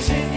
жизни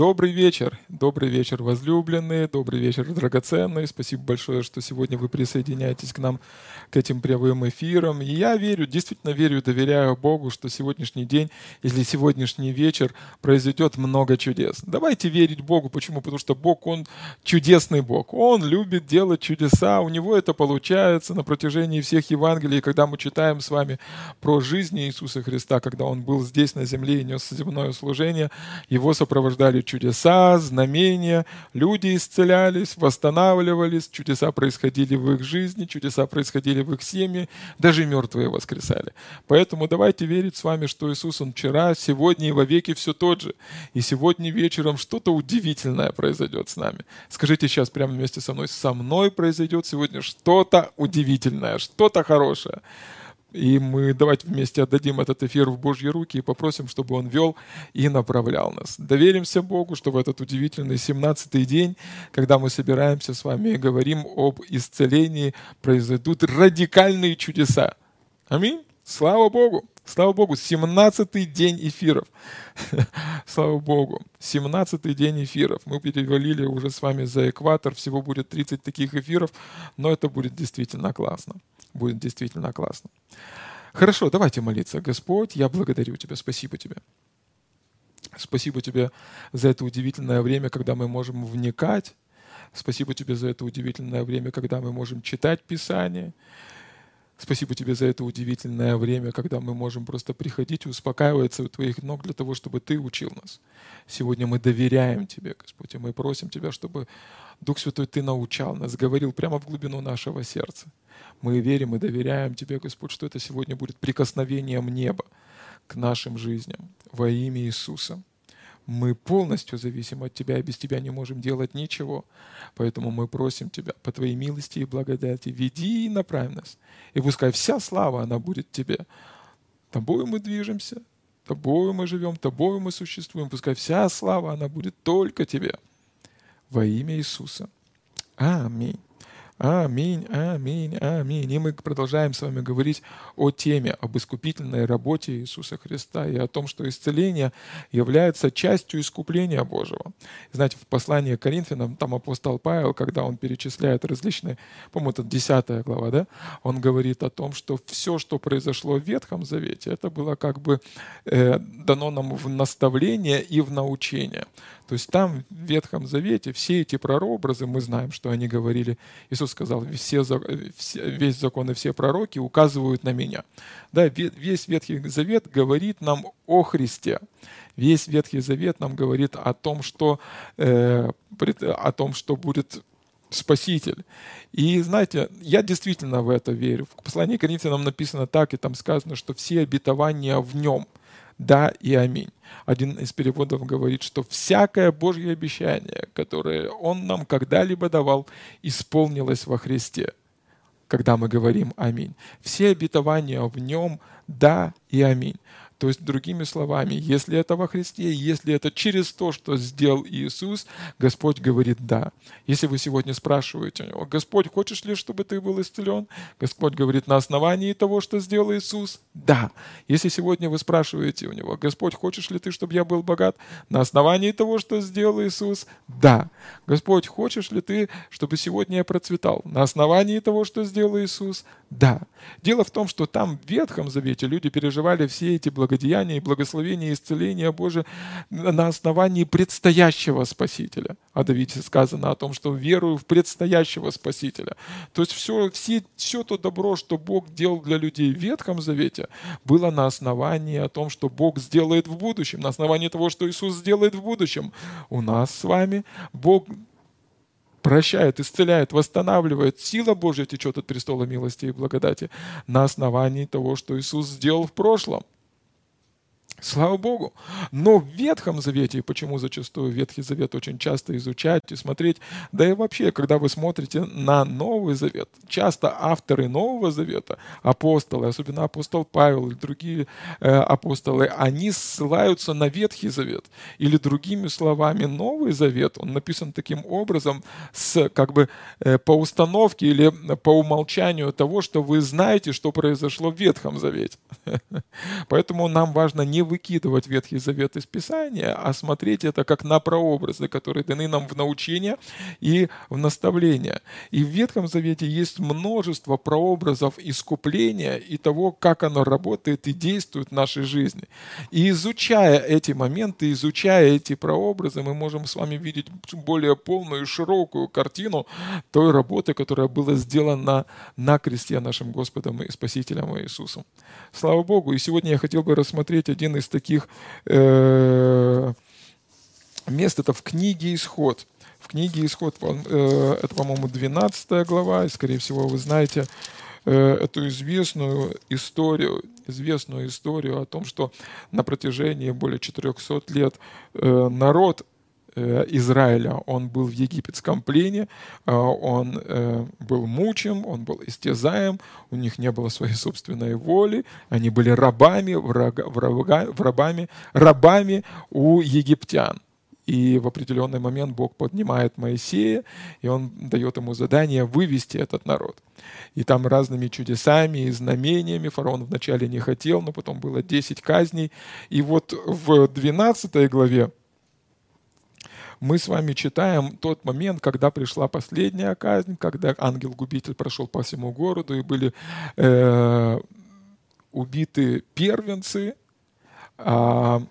Добрый вечер, добрый вечер, возлюбленные, добрый вечер, драгоценные. Спасибо большое, что сегодня вы присоединяетесь к нам, к этим прямым эфирам. И я верю, действительно верю, доверяю Богу, что сегодняшний день или сегодняшний вечер произойдет много чудес. Давайте верить Богу. Почему? Потому что Бог, Он чудесный Бог. Он любит делать чудеса, у Него это получается на протяжении всех Евангелий. Когда мы читаем с вами про жизнь Иисуса Христа, когда Он был здесь на земле и нес земное служение, Его сопровождали чудеса, знамения, люди исцелялись, восстанавливались, чудеса происходили в их жизни, чудеса происходили в их семье, даже мертвые воскресали. Поэтому давайте верить с вами, что Иисус, Он вчера, сегодня и вовеки все тот же. И сегодня вечером что-то удивительное произойдет с нами. Скажите сейчас прямо вместе со мной, со мной произойдет сегодня что-то удивительное, что-то хорошее. И мы давайте вместе отдадим этот эфир в Божьи руки и попросим, чтобы Он вел и направлял нас. Доверимся Богу, что в этот удивительный 17-й день, когда мы собираемся с вами и говорим об исцелении, произойдут радикальные чудеса. Аминь. Слава Богу. Слава Богу, 17-й день эфиров. Слава Богу, 17-й день эфиров. Мы перевалили уже с вами за экватор, всего будет 30 таких эфиров, но это будет действительно классно. Будет действительно классно. Хорошо, давайте молиться. Господь, я благодарю Тебя, спасибо Тебе. Спасибо Тебе за это удивительное время, когда мы можем вникать. Спасибо Тебе за это удивительное время, когда мы можем читать Писание. Спасибо тебе за это удивительное время, когда мы можем просто приходить и успокаиваться у твоих ног для того, чтобы ты учил нас. Сегодня мы доверяем тебе, Господь, и мы просим тебя, чтобы Дух Святой ты научал нас, говорил прямо в глубину нашего сердца. Мы верим и доверяем тебе, Господь, что это сегодня будет прикосновением неба к нашим жизням во имя Иисуса. Мы полностью зависим от Тебя, и без Тебя не можем делать ничего. Поэтому мы просим Тебя по Твоей милости и благодати, веди и направь нас. И пускай вся слава, она будет Тебе. Тобою мы движемся, Тобою мы живем, Тобою мы существуем. Пускай вся слава, она будет только Тебе. Во имя Иисуса. Аминь. Аминь, аминь, аминь. И мы продолжаем с вами говорить о теме, об искупительной работе Иисуса Христа и о том, что исцеление является частью искупления Божьего. Знаете, в послании к Коринфянам, там апостол Павел, когда он перечисляет различные, по-моему, это 10 глава, да, он говорит о том, что все, что произошло в Ветхом Завете, это было как бы э, дано нам в наставление и в научение. То есть там в Ветхом Завете все эти прообразы, мы знаем, что они говорили, Иисус сказал, все, весь закон и все пророки указывают на меня. Да, весь Ветхий Завет говорит нам о Христе. Весь Ветхий Завет нам говорит о том, что, э, о том, что будет Спаситель. И знаете, я действительно в это верю. В послании к Коринфянам написано так, и там сказано, что все обетования в нем – да и аминь. Один из переводов говорит, что всякое Божье обещание, которое Он нам когда-либо давал, исполнилось во Христе, когда мы говорим аминь. Все обетования в Нем да и аминь. То есть, другими словами, если это во Христе, если это через то, что сделал Иисус, Господь говорит «да». Если вы сегодня спрашиваете у Него, «Господь, хочешь ли, чтобы ты был исцелен?» Господь говорит на основании того, что сделал Иисус «да». Если сегодня вы спрашиваете у Него, «Господь, хочешь ли ты, чтобы я был богат?» На основании того, что сделал Иисус «да». Господь, хочешь ли ты, чтобы сегодня я процветал? На основании того, что сделал Иисус «да». Дело в том, что там в Ветхом Завете люди переживали все эти благословения благодеяния и благословения и исцеления Божие на основании предстоящего Спасителя. О Давиде сказано о том, что верую в предстоящего Спасителя. То есть все, все, все то добро, что Бог делал для людей в Ветхом Завете, было на основании о том, что Бог сделает в будущем, на основании того, что Иисус сделает в будущем. У нас с вами Бог прощает, исцеляет, восстанавливает. Сила Божья течет от престола милости и благодати на основании того, что Иисус сделал в прошлом. Слава Богу. Но в Ветхом Завете, почему зачастую Ветхий Завет очень часто изучать и смотреть, да и вообще, когда вы смотрите на Новый Завет, часто авторы Нового Завета, апостолы, особенно апостол Павел и другие э, апостолы, они ссылаются на Ветхий Завет. Или другими словами, Новый Завет, он написан таким образом, с, как бы э, по установке или по умолчанию того, что вы знаете, что произошло в Ветхом Завете. Поэтому нам важно не выкидывать Ветхий Завет из Писания, а смотреть это как на прообразы, которые даны нам в научение и в наставление. И в Ветхом Завете есть множество прообразов искупления и того, как оно работает и действует в нашей жизни. И изучая эти моменты, изучая эти прообразы, мы можем с вами видеть более полную и широкую картину той работы, которая была сделана на кресте нашим Господом и Спасителем Иисусом. Слава Богу! И сегодня я хотел бы рассмотреть один из таких э, мест. Это в книге «Исход». В книге «Исход» э, это, по-моему, 12 глава, и, скорее всего, вы знаете э, эту известную историю, известную историю о том, что на протяжении более 400 лет э, народ Израиля. Он был в египетском плене, э, он э, был мучим, он был истязаем, у них не было своей собственной воли, они были рабами, врага, врага, рабами, рабами у египтян. И в определенный момент Бог поднимает Моисея, и он дает ему задание вывести этот народ. И там разными чудесами и знамениями фараон вначале не хотел, но потом было 10 казней. И вот в 12 главе мы с вами читаем тот момент, когда пришла последняя казнь, когда ангел-губитель прошел по всему городу и были э, убиты первенцы, а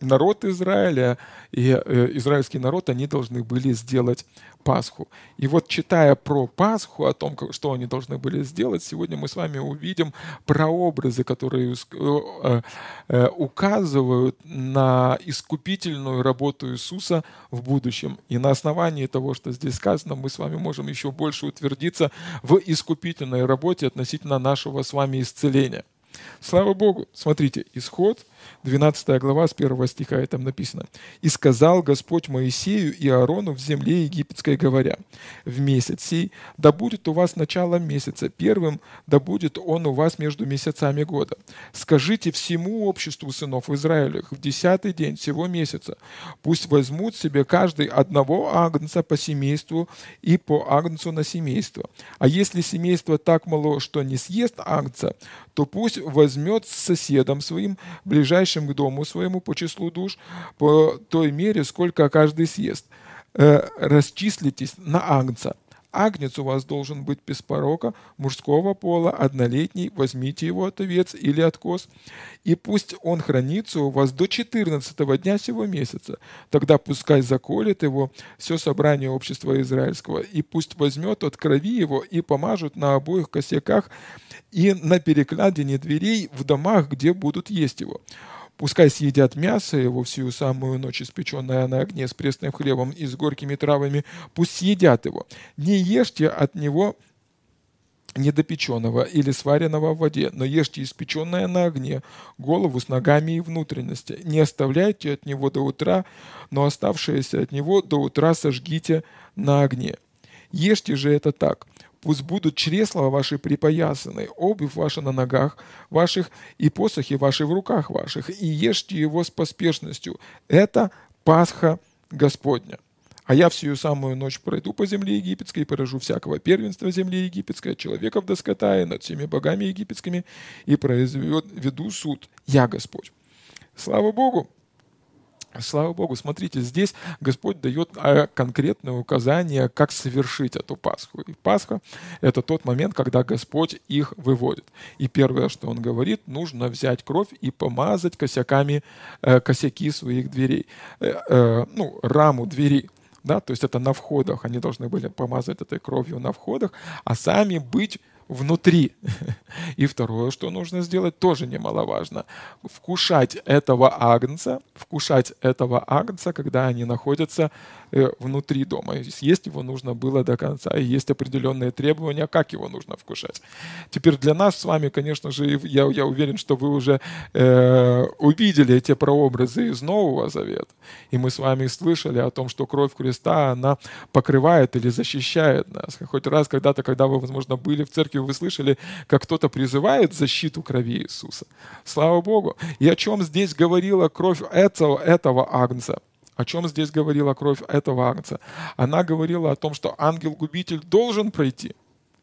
народ Израиля. И э, израильский народ, они должны были сделать Пасху. И вот читая про Пасху, о том, что они должны были сделать, сегодня мы с вами увидим прообразы, которые э, э, указывают на искупительную работу Иисуса в будущем. И на основании того, что здесь сказано, мы с вами можем еще больше утвердиться в искупительной работе относительно нашего с вами исцеления. Слава Богу! Смотрите, исход – 12 глава с 1 стиха, и там написано. «И сказал Господь Моисею и Аарону в земле египетской, говоря, в месяц сей, да будет у вас начало месяца, первым да будет он у вас между месяцами года. Скажите всему обществу сынов Израилевых в десятый день всего месяца, пусть возьмут себе каждый одного агнца по семейству и по агнцу на семейство. А если семейство так мало, что не съест агнца, то пусть возьмет с соседом своим ближайшим ближайшим к дому своему по числу душ, по той мере, сколько каждый съест. Э, расчислитесь на агнца. Агнец у вас должен быть без порока, мужского пола, однолетний, возьмите его от овец или от коз, и пусть он хранится у вас до 14 дня сего месяца. Тогда пускай заколет его все собрание общества израильского, и пусть возьмет от крови его и помажут на обоих косяках и на перекладине дверей в домах, где будут есть его. Пускай съедят мясо его всю самую ночь, испеченное на огне с пресным хлебом и с горькими травами, пусть съедят его. Не ешьте от него недопеченного или сваренного в воде, но ешьте испеченное на огне, голову с ногами и внутренности. Не оставляйте от него до утра, но оставшееся от него до утра сожгите на огне. Ешьте же это так. Пусть будут чресла ваши припоясаны, обувь ваша на ногах ваших и посохи ваши в руках ваших, и ешьте его с поспешностью. Это Пасха Господня. А я всю самую ночь пройду по земле египетской и поражу всякого первенства земли египетской, человеков до скота и над всеми богами египетскими, и произведу суд. Я Господь. Слава Богу! Слава Богу, смотрите, здесь Господь дает а, конкретное указание, как совершить эту Пасху. И Пасха — это тот момент, когда Господь их выводит. И первое, что Он говорит, нужно взять кровь и помазать косяками э, косяки своих дверей, э, э, ну, раму двери. Да, то есть это на входах, они должны были помазать этой кровью на входах, а сами быть внутри. И второе, что нужно сделать, тоже немаловажно. Вкушать этого агнца, вкушать этого агнца, когда они находятся э, внутри дома. Есть его нужно было до конца, и есть определенные требования, как его нужно вкушать. Теперь для нас с вами, конечно же, я, я уверен, что вы уже э, увидели эти прообразы из Нового Завета. И мы с вами слышали о том, что кровь креста, она покрывает или защищает нас. Хоть раз когда-то, когда вы, возможно, были в церкви, вы слышали, как кто-то призывает защиту крови Иисуса. Слава Богу. И о чем здесь говорила кровь этого, этого агнца? О чем здесь говорила кровь этого агнца? Она говорила о том, что ангел-губитель должен пройти.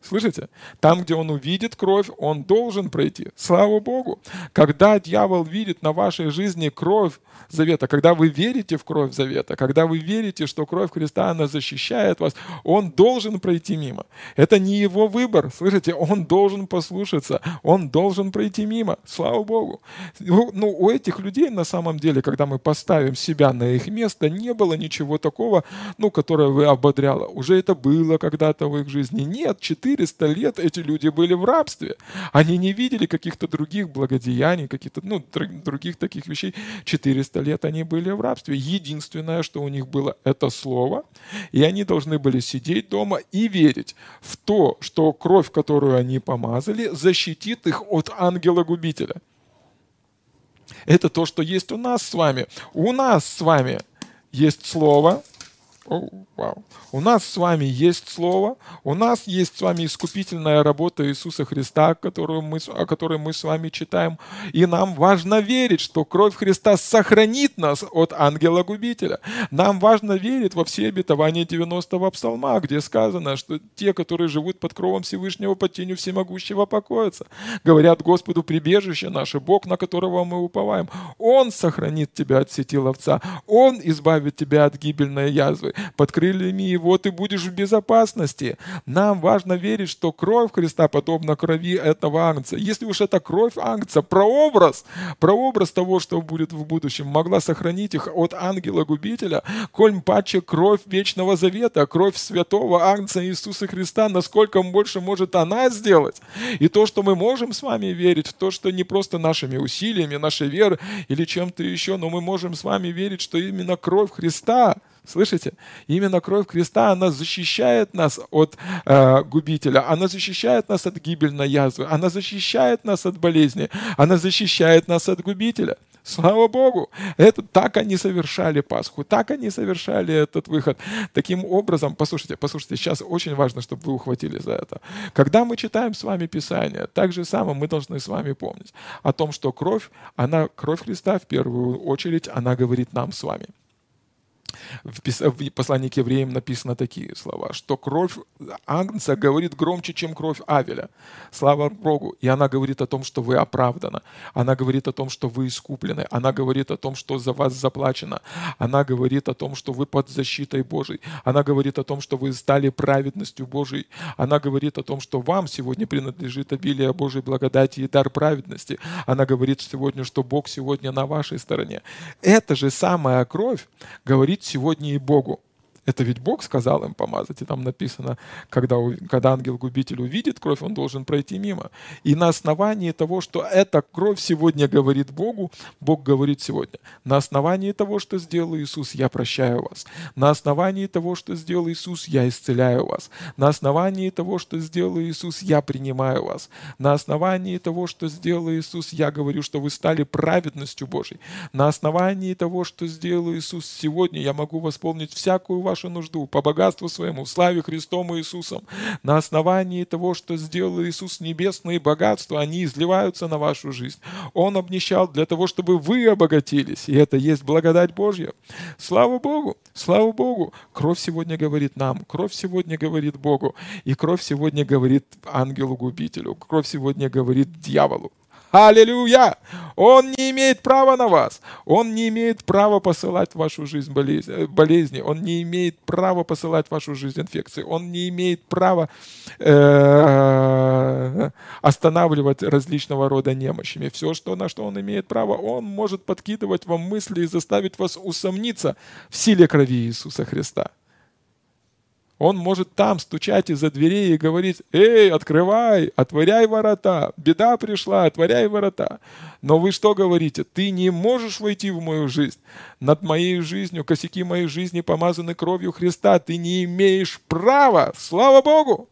Слышите? Там, где он увидит кровь, он должен пройти. Слава Богу. Когда дьявол видит на вашей жизни кровь завета, когда вы верите в кровь завета, когда вы верите, что кровь Христа, она защищает вас, он должен пройти мимо. Это не его выбор. Слышите? Он должен послушаться. Он должен пройти мимо. Слава Богу. Ну, ну у этих людей на самом деле, когда мы поставим себя на их место, не было ничего такого, ну, которое вы ободряло. Уже это было когда-то в их жизни. Нет, 400 лет эти люди были в рабстве. Они не видели каких-то других благодеяний, каких-то, ну, других таких вещей. 400 лет они были в рабстве. Единственное, что у них было, это слово. И они должны были сидеть дома и верить в то, что кровь, которую они помазали, защитит их от ангела-губителя. Это то, что есть у нас с вами. У нас с вами есть слово, вау. У нас с вами есть Слово, у нас есть с вами искупительная работа Иисуса Христа, которую мы, о которой мы с вами читаем. И нам важно верить, что кровь Христа сохранит нас от ангела-губителя. Нам важно верить во все обетования 90-го псалма, где сказано, что те, которые живут под кровом Всевышнего, под тенью всемогущего покоятся. Говорят Господу прибежище наше, Бог, на которого мы уповаем. Он сохранит тебя от сети ловца, Он избавит тебя от гибельной язвы под крыльями Его ты будешь в безопасности. Нам важно верить, что кровь Христа подобна крови этого ангца. Если уж это кровь ангца, прообраз, прообраз того, что будет в будущем, могла сохранить их от ангела-губителя, коль паче кровь вечного завета, кровь святого ангца Иисуса Христа, насколько больше может она сделать. И то, что мы можем с вами верить, в то, что не просто нашими усилиями, нашей веры или чем-то еще, но мы можем с вами верить, что именно кровь Христа – Слышите? Именно кровь креста, она защищает нас от э, губителя, она защищает нас от гибельной язвы, она защищает нас от болезни, она защищает нас от губителя. Слава Богу! Это так они совершали Пасху, так они совершали этот выход. Таким образом, послушайте, послушайте, сейчас очень важно, чтобы вы ухватили за это. Когда мы читаем с вами Писание, так же самое мы должны с вами помнить о том, что кровь, она, кровь Христа в первую очередь, она говорит нам с вами. В, в послании к евреям написано такие слова, что кровь Агнца говорит громче, чем кровь Авеля. Слава Богу. И она говорит о том, что вы оправданы. Она говорит о том, что вы искуплены. Она говорит о том, что за вас заплачено. Она говорит о том, что вы под защитой Божией. Она говорит о том, что вы стали праведностью Божией. Она говорит о том, что вам сегодня принадлежит обилие Божьей благодати и дар праведности. Она говорит сегодня, что Бог сегодня на вашей стороне. Эта же самая кровь говорит сегодня и Богу. Это ведь Бог сказал им помазать, и там написано, когда, когда ангел-губитель увидит кровь, он должен пройти мимо. И на основании того, что эта кровь сегодня говорит Богу, Бог говорит сегодня, на основании того, что сделал Иисус, я прощаю вас. На основании того, что сделал Иисус, я исцеляю вас. На основании того, что сделал Иисус, я принимаю вас. На основании того, что сделал Иисус, я говорю, что вы стали праведностью Божьей. На основании того, что сделал Иисус сегодня, я могу восполнить всякую вашу вашу нужду по богатству своему, в славе Христом Иисусом. На основании того, что сделал Иисус небесные богатства, они изливаются на вашу жизнь. Он обнищал для того, чтобы вы обогатились. И это есть благодать Божья. Слава Богу! Слава Богу! Кровь сегодня говорит нам, кровь сегодня говорит Богу, и кровь сегодня говорит ангелу-губителю, кровь сегодня говорит дьяволу. Аллилуйя! Он не имеет права на вас. Он не имеет права посылать в вашу жизнь э, болезни. Он не имеет права посылать в вашу жизнь инфекции. Он не имеет права э, останавливать различного рода немощами. Все, что, на что он имеет право, он может подкидывать вам мысли и заставить вас усомниться в силе крови Иисуса Христа. Он может там стучать из-за дверей и говорить, «Эй, открывай, отворяй ворота, беда пришла, отворяй ворота». Но вы что говорите? Ты не можешь войти в мою жизнь. Над моей жизнью, косяки моей жизни помазаны кровью Христа. Ты не имеешь права. Слава Богу!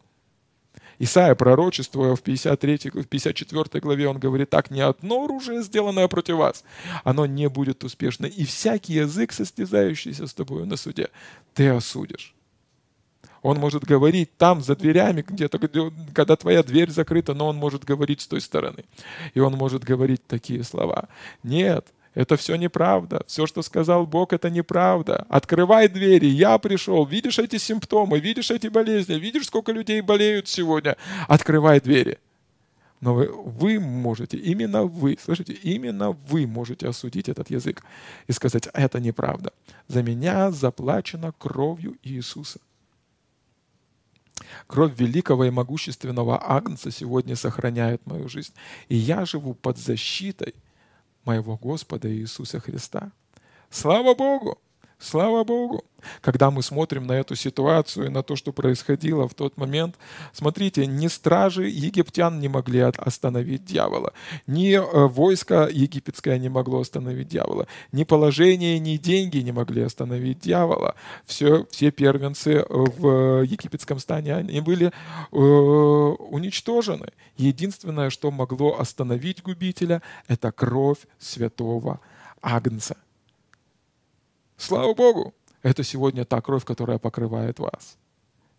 Исайя, пророчествуя в, 53, в 54 главе, он говорит так, «Не одно оружие, сделанное против вас, оно не будет успешно, и всякий язык, состязающийся с тобой на суде, ты осудишь». Он может говорить там, за дверями, где-то, когда твоя дверь закрыта, но он может говорить с той стороны. И он может говорить такие слова. Нет, Это все неправда. Все, что сказал Бог, это неправда. Открывай двери. Я пришел. Видишь эти симптомы, видишь эти болезни, видишь, сколько людей болеют сегодня. Открывай двери. Но вы, вы можете, именно вы, слышите, именно вы можете осудить этот язык и сказать, это неправда. За меня заплачено кровью Иисуса. Кровь великого и могущественного Агнца сегодня сохраняет мою жизнь. И я живу под защитой моего Господа Иисуса Христа. Слава Богу! Слава Богу! Когда мы смотрим на эту ситуацию и на то, что происходило в тот момент, смотрите, ни стражи египтян не могли остановить дьявола, ни э, войско египетское не могло остановить дьявола, ни положение, ни деньги не могли остановить дьявола. Все, все первенцы э, в египетском стане, они были э, уничтожены. Единственное, что могло остановить губителя, это кровь святого Агнца. Слава Богу! Это сегодня та кровь, которая покрывает вас.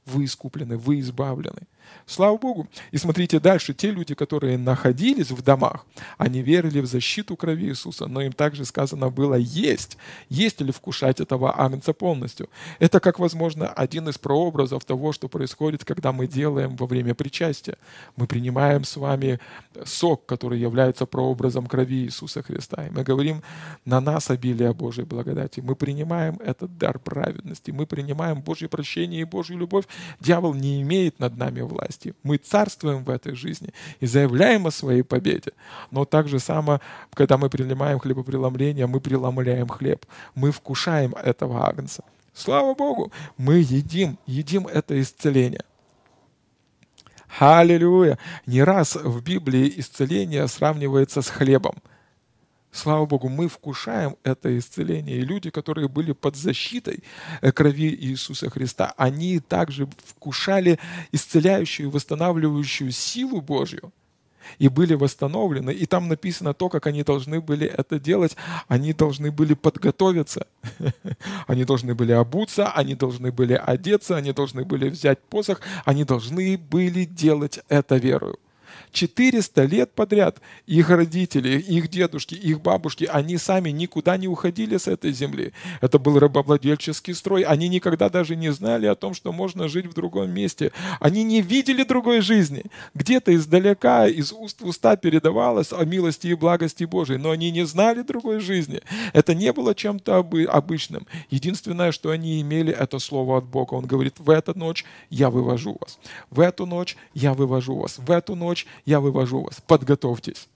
Вы искуплены, вы избавлены. Слава Богу. И смотрите дальше. Те люди, которые находились в домах, они верили в защиту крови Иисуса, но им также сказано было есть, есть или вкушать этого агнца полностью. Это, как возможно, один из прообразов того, что происходит, когда мы делаем во время причастия. Мы принимаем с вами сок, который является прообразом крови Иисуса Христа. И мы говорим, на нас обилие Божьей благодати. Мы принимаем этот дар праведности, мы принимаем Божье прощение и Божью любовь. Дьявол не имеет над нами власти. Мы царствуем в этой жизни и заявляем о своей победе. Но так же само, когда мы принимаем хлебопреломление, мы преломляем хлеб. Мы вкушаем этого агнца. Слава Богу, мы едим, едим это исцеление. Аллилуйя! Не раз в Библии исцеление сравнивается с хлебом – Слава Богу, мы вкушаем это исцеление. И люди, которые были под защитой э, крови Иисуса Христа, они также вкушали исцеляющую, восстанавливающую силу Божью и были восстановлены. И там написано то, как они должны были это делать. Они должны были подготовиться. Они должны были обуться, они должны были одеться, они должны были взять посох, они должны были делать это верою. 400 лет подряд их родители, их дедушки, их бабушки, они сами никуда не уходили с этой земли. Это был рабовладельческий строй. Они никогда даже не знали о том, что можно жить в другом месте. Они не видели другой жизни. Где-то издалека, из уст в уста передавалось о милости и благости Божией, но они не знали другой жизни. Это не было чем-то обычным. Единственное, что они имели, это слово от Бога. Он говорит, в эту ночь я вывожу вас. В эту ночь я вывожу вас. В эту ночь я вывожу вас. Подготовьтесь.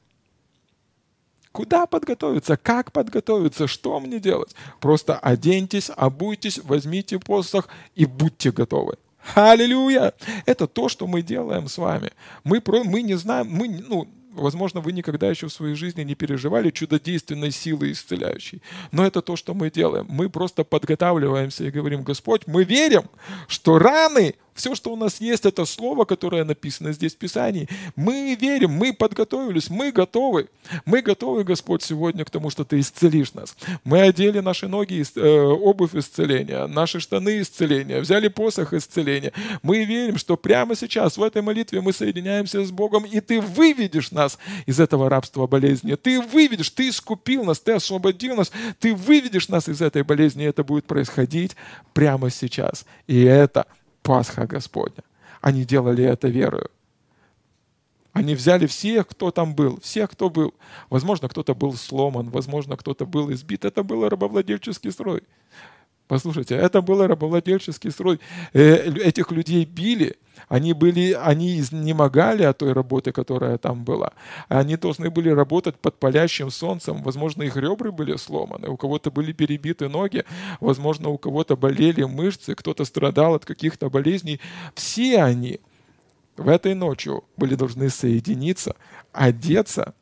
Куда подготовиться? Как подготовиться? Что мне делать? Просто оденьтесь, обуйтесь, возьмите посох и будьте готовы. Аллилуйя! Это то, что мы делаем с вами. Мы, про, мы не знаем, мы, ну, возможно, вы никогда еще в своей жизни не переживали чудодейственной силы исцеляющей. Но это то, что мы делаем. Мы просто подготавливаемся и говорим, Господь, мы верим, что раны все, что у нас есть, это слово, которое написано здесь в Писании. Мы верим, мы подготовились, мы готовы. Мы готовы, Господь, сегодня к тому, что Ты исцелишь нас. Мы одели наши ноги, э, обувь исцеления, наши штаны исцеления, взяли посох исцеления. Мы верим, что прямо сейчас в этой молитве мы соединяемся с Богом, и Ты выведешь нас из этого рабства болезни. Ты выведешь, Ты искупил нас, Ты освободил нас, Ты выведешь нас из этой болезни, и это будет происходить прямо сейчас. И это Пасха Господня. Они делали это верою. Они взяли всех, кто там был, всех, кто был. Возможно, кто-то был сломан, возможно, кто-то был избит. Это был рабовладельческий строй. Послушайте, это был рабовладельческий строй. Э, этих людей били, они, были, они изнемогали от той работы, которая там была. Они должны были работать под палящим солнцем. Возможно, их ребры были сломаны, у кого-то были перебиты ноги, возможно, у кого-то болели мышцы, кто-то страдал от каких-то болезней. Все они в этой ночью были должны соединиться, одеться,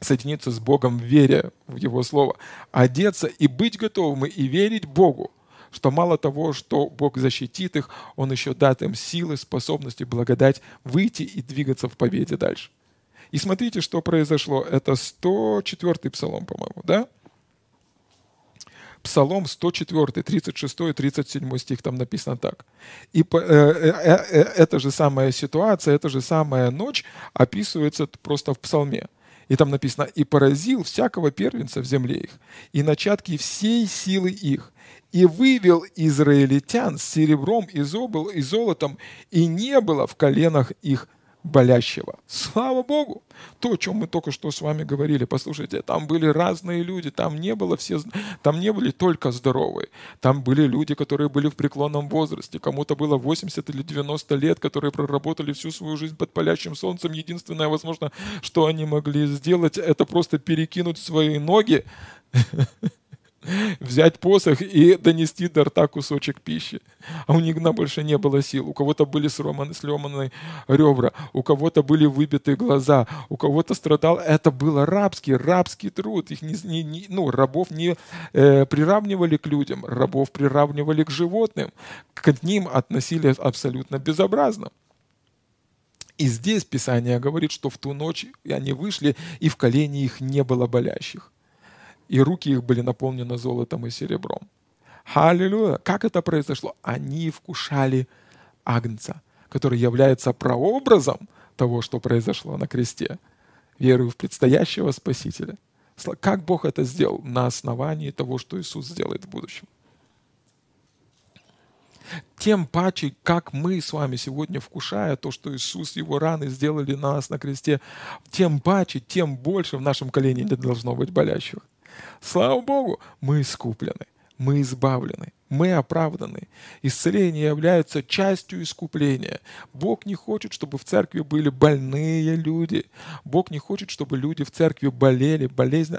соединиться с Богом в вере в Его Слово, одеться и быть готовыми и верить Богу, что мало того, что Бог защитит их, Он еще даст им силы, способности, благодать выйти и двигаться в победе дальше. И смотрите, что произошло. Это 104-й псалом, по-моему, да? Псалом 104, 36 и 37 стих, там написано так. И э, э, э, эта же самая ситуация, эта же самая ночь описывается просто в псалме. И там написано, и поразил всякого первенца в земле их, и начатки всей силы их, и вывел израильтян с серебром и и золотом, и не было в коленах их болящего. Слава Богу! То, о чем мы только что с вами говорили, послушайте, там были разные люди, там не было все, там не были только здоровые, там были люди, которые были в преклонном возрасте, кому-то было 80 или 90 лет, которые проработали всю свою жизнь под палящим солнцем. Единственное, возможно, что они могли сделать, это просто перекинуть свои ноги взять посох и донести до рта кусочек пищи. А у Нигна больше не было сил. У кого-то были сломаны, сломаны ребра, у кого-то были выбиты глаза, у кого-то страдал. Это был рабский, рабский труд. Их не, не, не, ну, рабов не э, приравнивали к людям, рабов приравнивали к животным. К ним относились абсолютно безобразно. И здесь Писание говорит, что в ту ночь они вышли, и в колене их не было болящих и руки их были наполнены золотом и серебром. Аллилуйя! Как это произошло? Они вкушали Агнца, который является прообразом того, что произошло на кресте. Верую в предстоящего Спасителя. Как Бог это сделал? На основании того, что Иисус сделает в будущем. Тем паче, как мы с вами сегодня, вкушая то, что Иисус, Его раны сделали на нас на кресте, тем паче, тем больше в нашем колене не должно быть болящих. Слава Богу, мы искуплены, мы избавлены, мы оправданы. Исцеление является частью искупления. Бог не хочет, чтобы в церкви были больные люди. Бог не хочет, чтобы люди в церкви болели. Болезнь...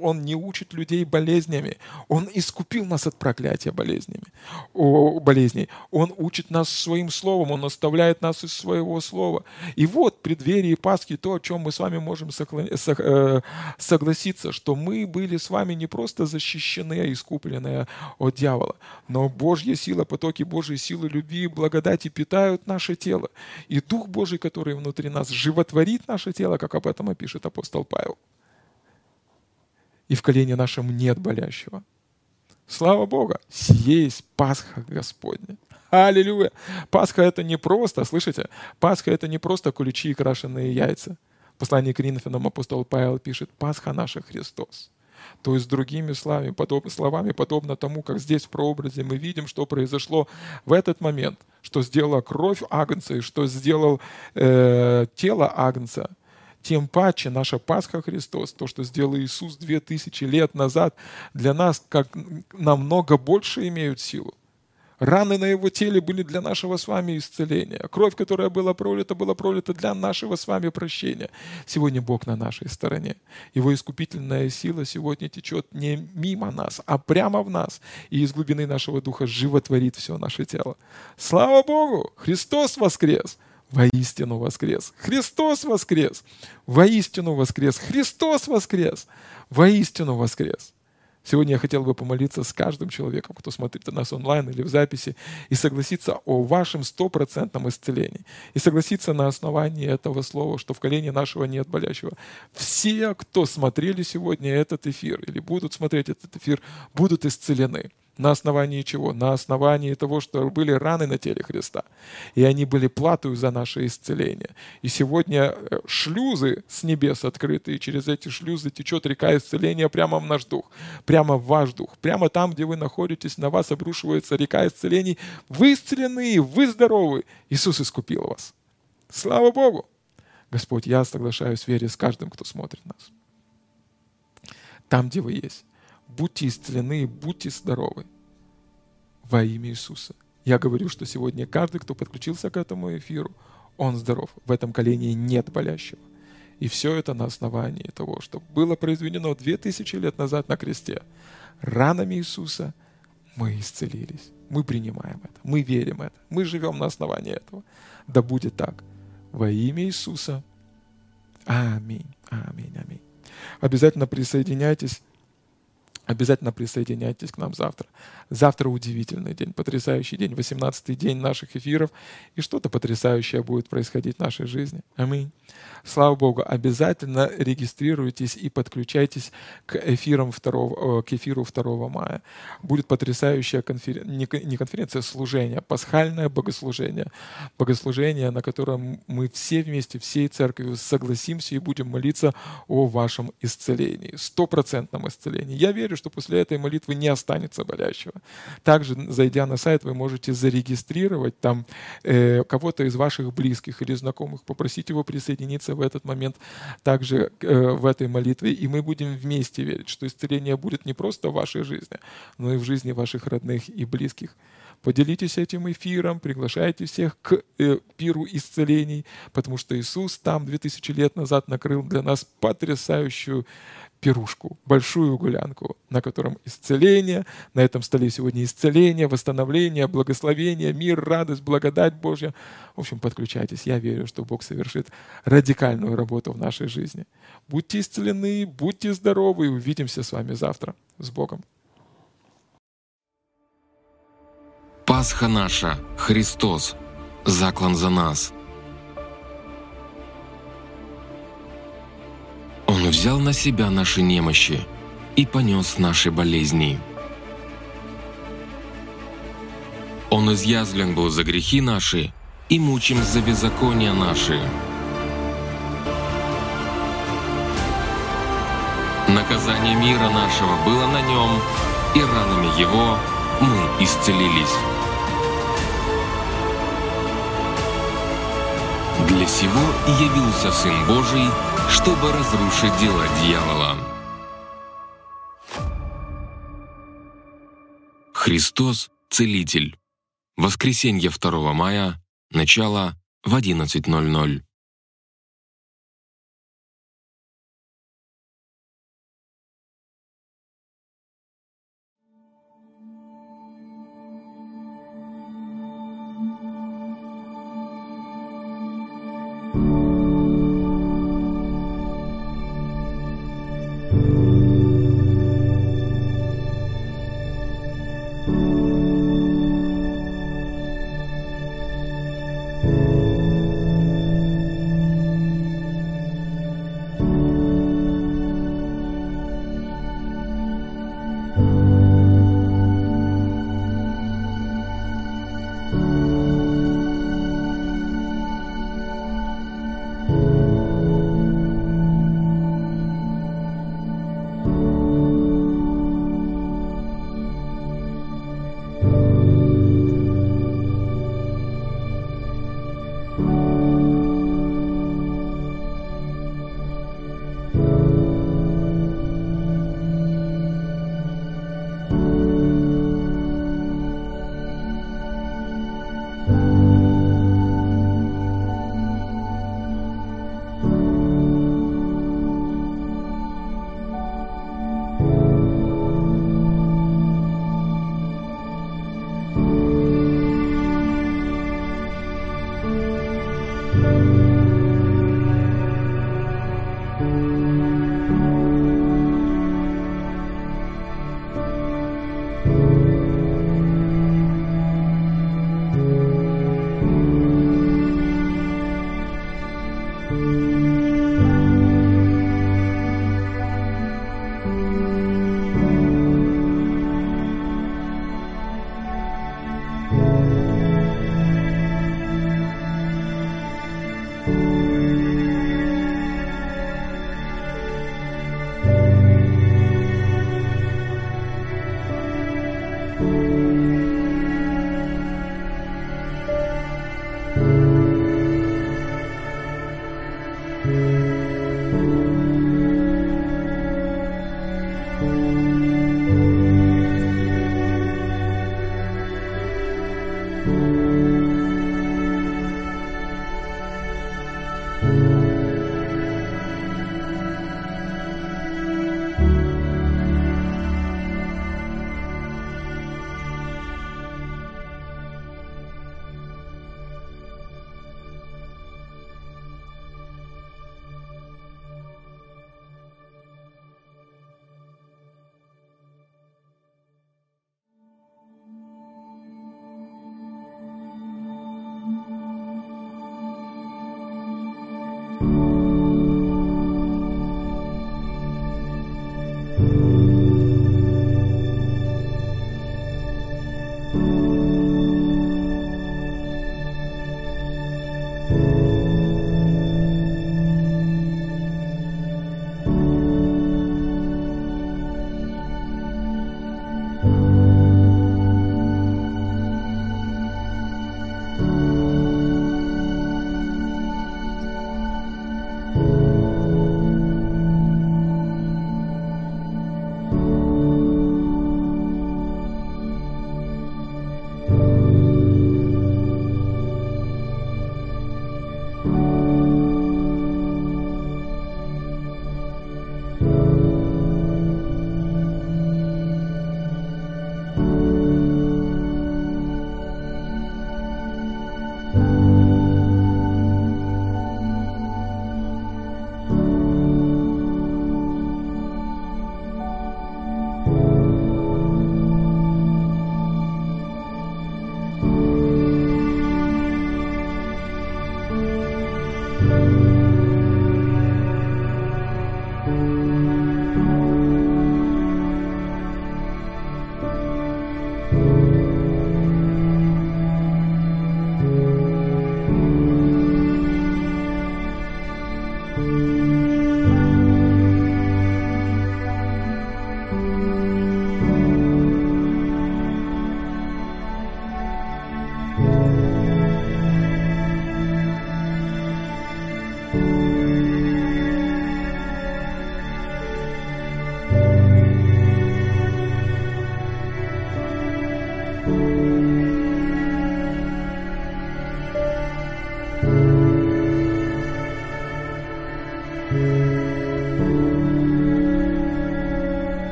Он не учит людей болезнями. Он искупил нас от проклятия болезнями, о, болезней. Он учит нас своим словом. Он оставляет нас из своего слова. И вот в преддверии Пасхи то, о чем мы с вами можем э, согласиться, что мы были с вами не просто защищены, а искуплены от дьявола, но Божья сила, потоки Божьей силы, любви и благодати питают наше тело. И Дух Божий, который внутри нас, животворит наше тело, как об этом опишет апостол Павел. И в колене нашем нет болящего. Слава Богу! Сие есть Пасха Господня. Аллилуйя! Пасха это не просто, слышите? Пасха это не просто куличи и крашеные яйца. В послании к Коринфянам апостол Павел пишет, Пасха наша Христос. То есть, другими словами, подоб, словами, подобно тому, как здесь в прообразе мы видим, что произошло в этот момент, что сделала кровь Агнца и что сделал э, тело Агнца, тем паче наша Пасха Христос, то, что сделал Иисус две тысячи лет назад, для нас как намного больше имеют силу. Раны на его теле были для нашего с вами исцеления. Кровь, которая была пролита, была пролита для нашего с вами прощения. Сегодня Бог на нашей стороне. Его искупительная сила сегодня течет не мимо нас, а прямо в нас. И из глубины нашего духа животворит все наше тело. Слава Богу! Христос воскрес! Воистину воскрес! Христос воскрес! Воистину воскрес! Христос воскрес! Воистину воскрес! Сегодня я хотел бы помолиться с каждым человеком, кто смотрит нас онлайн или в записи, и согласиться о вашем стопроцентном исцелении. И согласиться на основании этого слова, что в колене нашего нет болящего. Все, кто смотрели сегодня этот эфир или будут смотреть этот эфир, будут исцелены. На основании чего? На основании того, что были раны на теле Христа. И они были платою за наше исцеление. И сегодня э, шлюзы с небес открыты, и через эти шлюзы течет река исцеления прямо в наш дух, прямо в ваш дух. Прямо там, где вы находитесь, на вас обрушивается река исцелений. Вы исцелены, вы здоровы. Иисус искупил вас. Слава Богу! Господь, я соглашаюсь в вере с каждым, кто смотрит нас. Там, где вы есть будьте исцелены, будьте здоровы во имя Иисуса. Я говорю, что сегодня каждый, кто подключился к этому эфиру, он здоров. В этом колене нет болящего. И все это на основании того, что было произведено две тысячи лет назад на кресте. Ранами Иисуса мы исцелились. Мы принимаем это. Мы верим это. Мы живем на основании этого. Да будет так. Во имя Иисуса. Аминь. Аминь. Аминь. Обязательно присоединяйтесь Обязательно присоединяйтесь к нам завтра. Завтра удивительный день, потрясающий день, 18-й день наших эфиров, и что-то потрясающее будет происходить в нашей жизни. Аминь. Слава Богу, обязательно регистрируйтесь и подключайтесь к, эфирам 2, к эфиру 2 мая. Будет потрясающая конференция, не конференция, а служение, пасхальное богослужение. Богослужение, на котором мы все вместе, всей церковью согласимся и будем молиться о вашем исцелении, стопроцентном исцелении. Я верю, что после этой молитвы не останется болящего. Также, зайдя на сайт, вы можете зарегистрировать там э, кого-то из ваших близких или знакомых, попросить его присоединиться в этот момент также э, в этой молитве, и мы будем вместе верить, что исцеление будет не просто в вашей жизни, но и в жизни ваших родных и близких. Поделитесь этим эфиром, приглашайте всех к э, пиру исцелений, потому что Иисус там 2000 лет назад накрыл для нас потрясающую пирушку, большую гулянку, на котором исцеление, на этом столе сегодня исцеление, восстановление, благословение, мир, радость, благодать Божья. В общем, подключайтесь. Я верю, что Бог совершит радикальную работу в нашей жизни. Будьте исцелены, будьте здоровы и увидимся с вами завтра. С Богом. Пасха наша, Христос, заклан за нас – взял на себя наши немощи и понес наши болезни. Он изъязлен был за грехи наши и мучим за беззакония наши. Наказание мира нашего было на нем, и ранами его мы исцелились. Для сего явился Сын Божий, чтобы разрушить дела дьявола. Христос – Целитель. Воскресенье 2 мая, начало в 11.00.